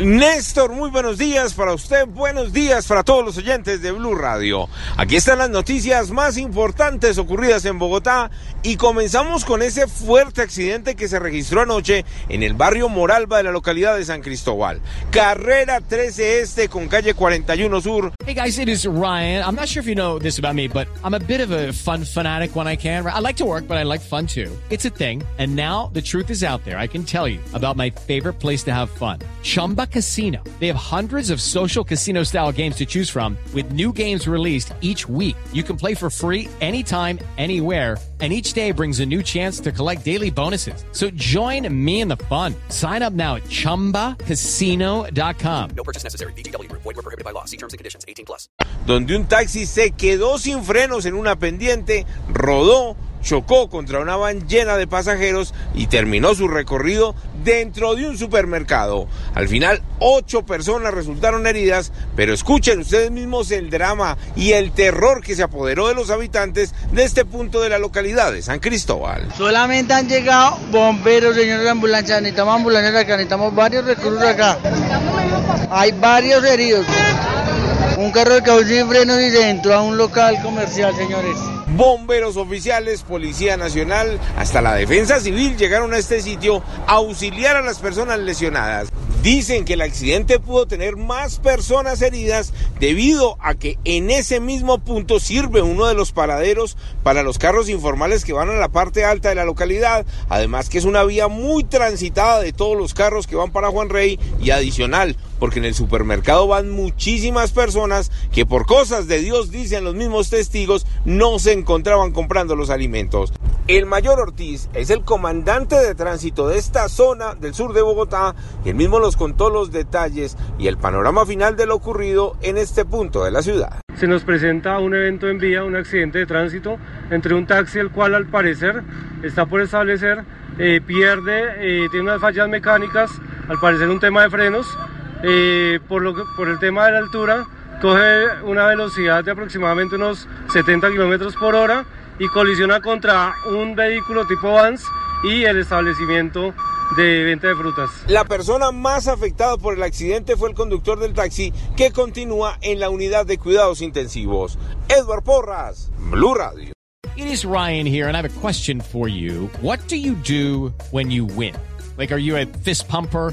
Néstor, muy buenos días para usted, buenos días para todos los oyentes de Blue Radio. Aquí están las noticias más importantes ocurridas en Bogotá y comenzamos con ese fuerte accidente que se registró anoche en el barrio Moralba de la localidad de San Cristóbal. Carrera 13 Este con calle 41 Sur. Hey guys, it is Ryan. I'm not sure if you know this about me, but I'm a bit of a fun fanatic when I can. I like to work, but I like fun too. It's a thing. And now the truth is out there. I can tell you about my favorite place to have fun. Chumba Casino. They have hundreds of social casino style games to choose from with new games released each week. You can play for free anytime, anywhere and each day brings a new chance to collect daily bonuses. So join me in the fun. Sign up now at ChumbaCasino.com. No purchase necessary. BGW. Void were prohibited by law. See terms and conditions. 18 plus. Donde un taxi se quedó sin frenos en una pendiente, rodó, chocó contra una van llena de pasajeros y terminó su recorrido dentro de un supermercado. Al final, ocho personas resultaron heridas, pero escuchen ustedes mismos el drama y el terror que se apoderó de los habitantes de este punto de la localidad de San Cristóbal. Solamente han llegado bomberos, señores de ambulancia, necesitamos ambulancias acá, necesitamos varios recursos acá. Hay varios heridos. Un carro de caucho sin frenos y se entró a un local comercial, señores. Bomberos oficiales, Policía Nacional, hasta la Defensa Civil llegaron a este sitio a auxiliar a las personas lesionadas. Dicen que el accidente pudo tener más personas heridas debido a que en ese mismo punto sirve uno de los paraderos para los carros informales que van a la parte alta de la localidad. Además que es una vía muy transitada de todos los carros que van para Juan Rey y adicional porque en el supermercado van muchísimas personas que por cosas de Dios, dicen los mismos testigos, no se encontraban comprando los alimentos. El mayor Ortiz es el comandante de tránsito de esta zona del sur de Bogotá y él mismo nos contó los detalles y el panorama final de lo ocurrido en este punto de la ciudad. Se nos presenta un evento en vía, un accidente de tránsito entre un taxi el cual al parecer está por establecer, eh, pierde, eh, tiene unas fallas mecánicas, al parecer un tema de frenos, eh, por, lo que, por el tema de la altura, coge una velocidad de aproximadamente unos 70 kilómetros por hora y colisiona contra un vehículo tipo Vans y el establecimiento de venta de frutas. La persona más afectada por el accidente fue el conductor del taxi que continúa en la unidad de cuidados intensivos. Edward Porras, Blue Radio. It is Ryan here and I have a question for you. What do you do when you win? Like are you a fist pumper?